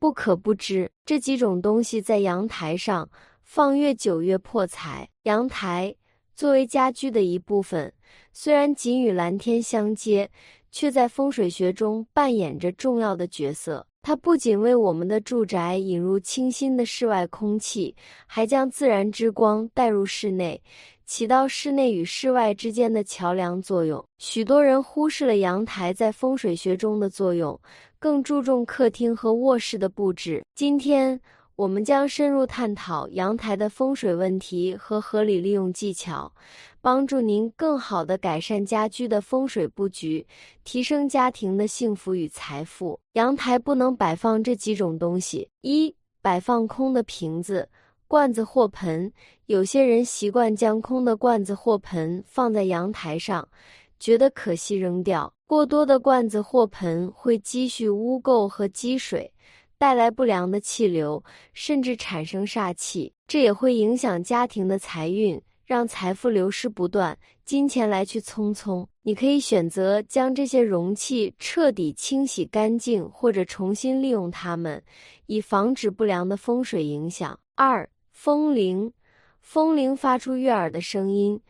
不可不知，这几种东西在阳台上放越久越破财。阳台作为家居的一部分，虽然仅与蓝天相接，却在风水学中扮演着重要的角色。它不仅为我们的住宅引入清新的室外空气，还将自然之光带入室内，起到室内与室外之间的桥梁作用。许多人忽视了阳台在风水学中的作用，更注重客厅和卧室的布置。今天。我们将深入探讨阳台的风水问题和合理利用技巧，帮助您更好地改善家居的风水布局，提升家庭的幸福与财富。阳台不能摆放这几种东西：一、摆放空的瓶子、罐子或盆。有些人习惯将空的罐子或盆放在阳台上，觉得可惜扔掉。过多的罐子或盆会积蓄污垢和积水。带来不良的气流，甚至产生煞气，这也会影响家庭的财运，让财富流失不断，金钱来去匆匆。你可以选择将这些容器彻底清洗干净，或者重新利用它们，以防止不良的风水影响。二、风铃，风铃发出悦耳的声音。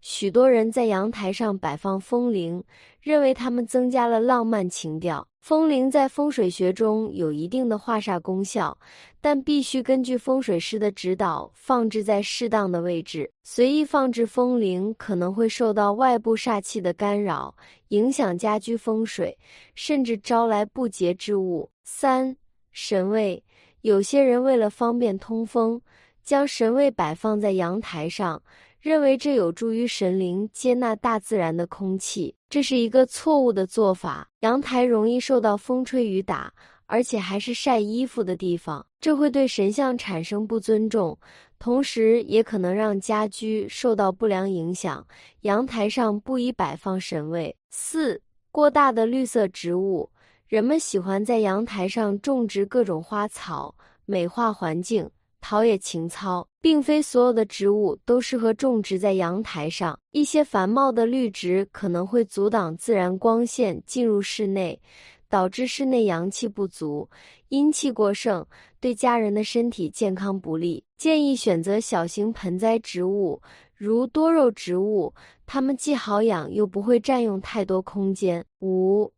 许多人在阳台上摆放风铃，认为它们增加了浪漫情调。风铃在风水学中有一定的化煞功效，但必须根据风水师的指导放置在适当的位置。随意放置风铃可能会受到外部煞气的干扰，影响家居风水，甚至招来不洁之物。三、神位，有些人为了方便通风，将神位摆放在阳台上。认为这有助于神灵接纳大自然的空气，这是一个错误的做法。阳台容易受到风吹雨打，而且还是晒衣服的地方，这会对神像产生不尊重，同时也可能让家居受到不良影响。阳台上不宜摆放神位。四、过大的绿色植物，人们喜欢在阳台上种植各种花草，美化环境。陶冶情操，并非所有的植物都适合种植在阳台上。一些繁茂的绿植可能会阻挡自然光线进入室内，导致室内阳气不足、阴气过剩，对家人的身体健康不利。建议选择小型盆栽植物，如多肉植物，它们既好养又不会占用太多空间。五、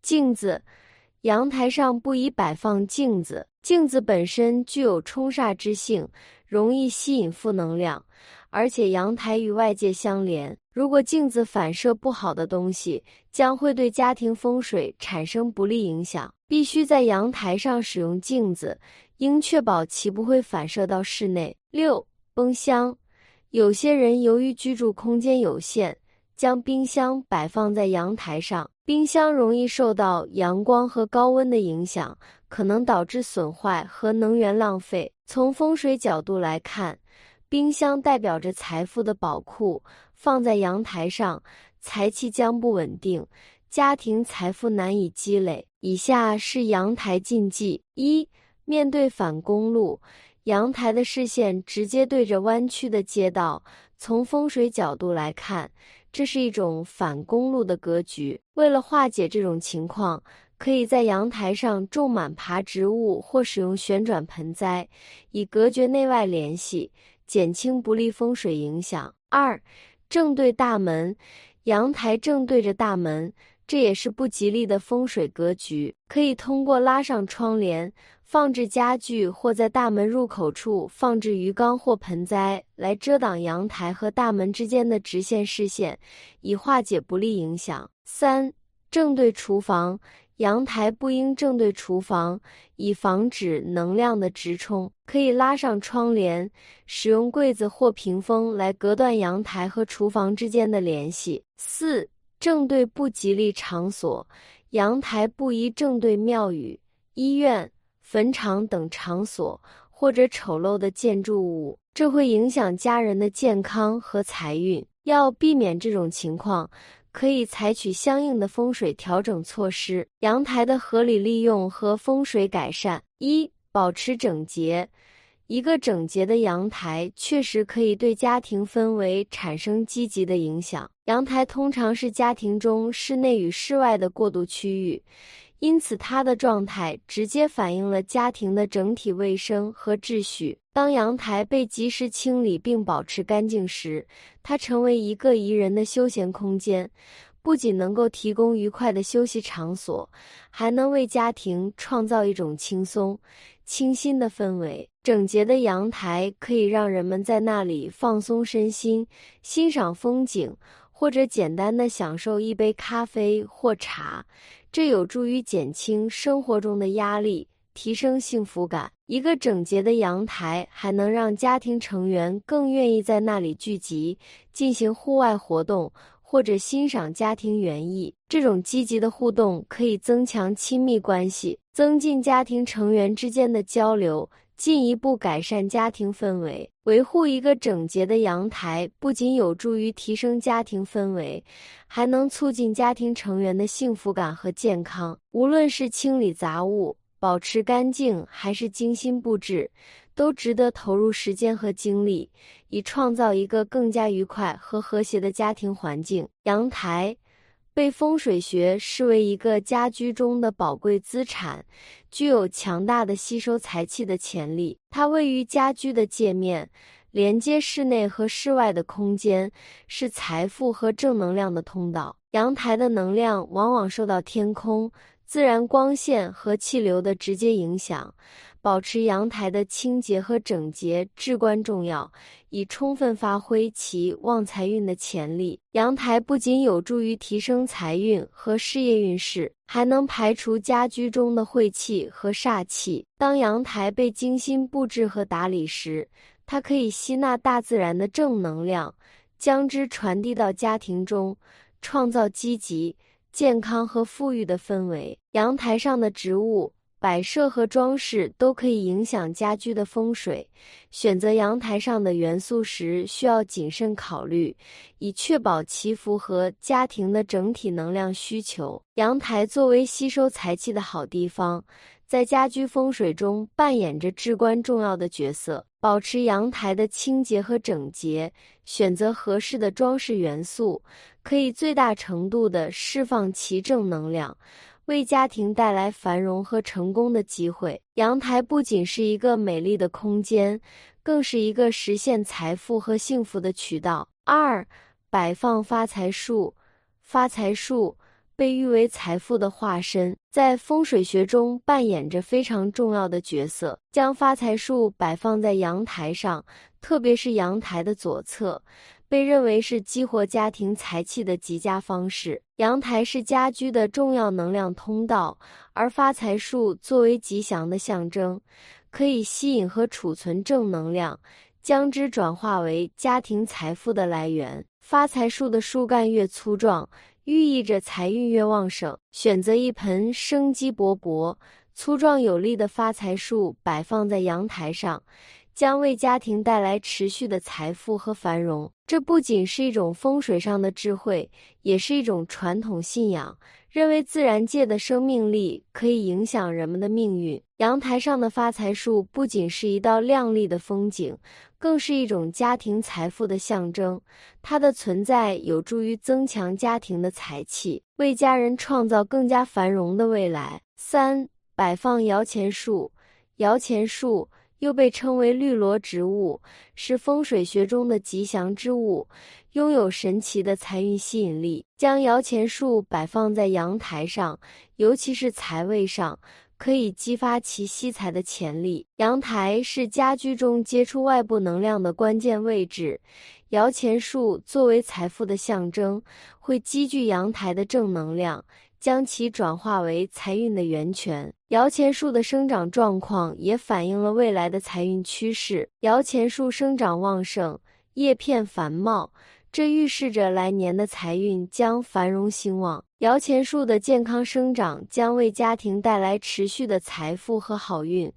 镜子。阳台上不宜摆放镜子，镜子本身具有冲煞之性，容易吸引负能量，而且阳台与外界相连，如果镜子反射不好的东西，将会对家庭风水产生不利影响。必须在阳台上使用镜子，应确保其不会反射到室内。六、冰箱，有些人由于居住空间有限，将冰箱摆放在阳台上。冰箱容易受到阳光和高温的影响，可能导致损坏和能源浪费。从风水角度来看，冰箱代表着财富的宝库，放在阳台上，财气将不稳定，家庭财富难以积累。以下是阳台禁忌：一、面对反公路，阳台的视线直接对着弯曲的街道，从风水角度来看。这是一种反公路的格局。为了化解这种情况，可以在阳台上种满爬植物，或使用旋转盆栽，以隔绝内外联系，减轻不利风水影响。二，正对大门，阳台正对着大门，这也是不吉利的风水格局。可以通过拉上窗帘。放置家具或在大门入口处放置鱼缸或盆栽，来遮挡阳台和大门之间的直线视线，以化解不利影响。三、正对厨房，阳台不应正对厨房，以防止能量的直冲。可以拉上窗帘，使用柜子或屏风来隔断阳台和厨房之间的联系。四、正对不吉利场所，阳台不宜正对庙宇、医院。坟场等场所或者丑陋的建筑物，这会影响家人的健康和财运。要避免这种情况，可以采取相应的风水调整措施。阳台的合理利用和风水改善：一、保持整洁。一个整洁的阳台确实可以对家庭氛围产生积极的影响。阳台通常是家庭中室内与室外的过渡区域。因此它的状态直接反映了家庭的整体卫生和秩序。当阳台被及时清理并保持干净时，它成为一个宜人的休闲空间，不仅能够提供愉快的休息场所，还能为家庭创造一种轻松、清新的氛围。整洁的阳台可以让人们在那里放松身心，欣赏风景，或者简单的享受一杯咖啡或茶，这有助于减轻生活中的压力。提升幸福感。一个整洁的阳台还能让家庭成员更愿意在那里聚集，进行户外活动或者欣赏家庭园艺。这种积极的互动可以增强亲密关系，增进家庭成员之间的交流，进一步改善家庭氛围。维护一个整洁的阳台，不仅有助于提升家庭氛围，还能促进家庭成员的幸福感和健康。无论是清理杂物，保持干净还是精心布置，都值得投入时间和精力，以创造一个更加愉快和和谐的家庭环境。阳台被风水学视为一个家居中的宝贵资产，具有强大的吸收财气的潜力。它位于家居的界面，连接室内和室外的空间，是财富和正能量的通道。阳台的能量往往受到天空。自然光线和气流的直接影响，保持阳台的清洁和整洁至关重要，以充分发挥其旺财运的潜力。阳台不仅有助于提升财运和事业运势，还能排除家居中的晦气和煞气。当阳台被精心布置和打理时，它可以吸纳大自然的正能量，将之传递到家庭中，创造积极。健康和富裕的氛围，阳台上的植物摆设和装饰都可以影响家居的风水。选择阳台上的元素时，需要谨慎考虑，以确保其符合家庭的整体能量需求。阳台作为吸收财气的好地方。在家居风水中扮演着至关重要的角色。保持阳台的清洁和整洁，选择合适的装饰元素，可以最大程度地释放其正能量，为家庭带来繁荣和成功的机会。阳台不仅是一个美丽的空间，更是一个实现财富和幸福的渠道。二、摆放发财树，发财树。被誉为财富的化身，在风水学中扮演着非常重要的角色。将发财树摆放在阳台上，特别是阳台的左侧，被认为是激活家庭财气的极佳方式。阳台是家居的重要能量通道，而发财树作为吉祥的象征，可以吸引和储存正能量，将之转化为家庭财富的来源。发财树的树干越粗壮。寓意着财运越旺盛。选择一盆生机勃勃、粗壮有力的发财树摆放在阳台上，将为家庭带来持续的财富和繁荣。这不仅是一种风水上的智慧，也是一种传统信仰。认为自然界的生命力可以影响人们的命运。阳台上的发财树不仅是一道亮丽的风景，更是一种家庭财富的象征。它的存在有助于增强家庭的财气，为家人创造更加繁荣的未来。三、摆放摇钱树。摇钱树。又被称为绿萝植物，是风水学中的吉祥之物，拥有神奇的财运吸引力。将摇钱树摆放在阳台上，尤其是财位上，可以激发其吸财的潜力。阳台是家居中接触外部能量的关键位置，摇钱树作为财富的象征，会积聚阳台的正能量。将其转化为财运的源泉。摇钱树的生长状况也反映了未来的财运趋势。摇钱树生长旺盛，叶片繁茂，这预示着来年的财运将繁荣兴旺。摇钱树的健康生长将为家庭带来持续的财富和好运。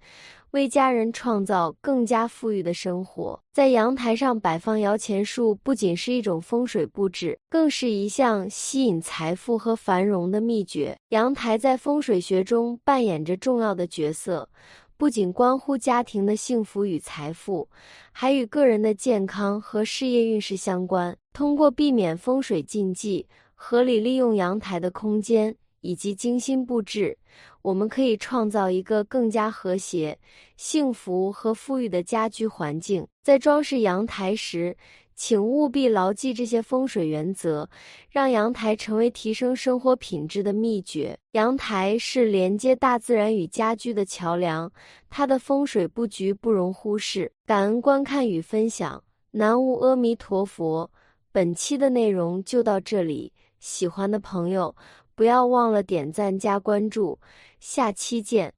为家人创造更加富裕的生活。在阳台上摆放摇钱树，不仅是一种风水布置，更是一项吸引财富和繁荣的秘诀。阳台在风水学中扮演着重要的角色，不仅关乎家庭的幸福与财富，还与个人的健康和事业运势相关。通过避免风水禁忌，合理利用阳台的空间。以及精心布置，我们可以创造一个更加和谐、幸福和富裕的家居环境。在装饰阳台时，请务必牢记这些风水原则，让阳台成为提升生活品质的秘诀。阳台是连接大自然与家居的桥梁，它的风水布局不容忽视。感恩观看与分享，南无阿弥陀佛。本期的内容就到这里，喜欢的朋友不要忘了点赞加关注，下期见。